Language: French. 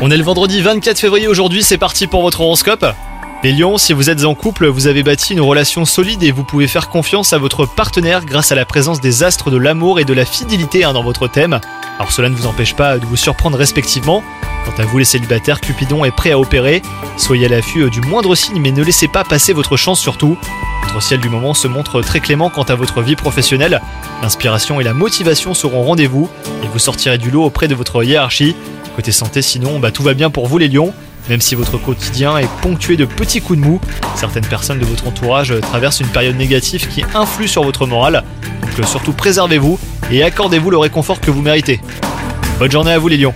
On est le vendredi 24 février aujourd'hui, c'est parti pour votre horoscope. Les lions, si vous êtes en couple, vous avez bâti une relation solide et vous pouvez faire confiance à votre partenaire grâce à la présence des astres de l'amour et de la fidélité hein, dans votre thème. Alors cela ne vous empêche pas de vous surprendre respectivement. Quant à vous les célibataires, Cupidon est prêt à opérer. Soyez à l'affût euh, du moindre signe mais ne laissez pas passer votre chance surtout. Votre ciel du moment se montre très clément quant à votre vie professionnelle. L'inspiration et la motivation seront rendez-vous et vous sortirez du lot auprès de votre hiérarchie. Côté santé sinon, bah, tout va bien pour vous les lions. Même si votre quotidien est ponctué de petits coups de mou, certaines personnes de votre entourage traversent une période négative qui influe sur votre morale. Donc euh, surtout préservez-vous et accordez-vous le réconfort que vous méritez. Bonne journée à vous les lions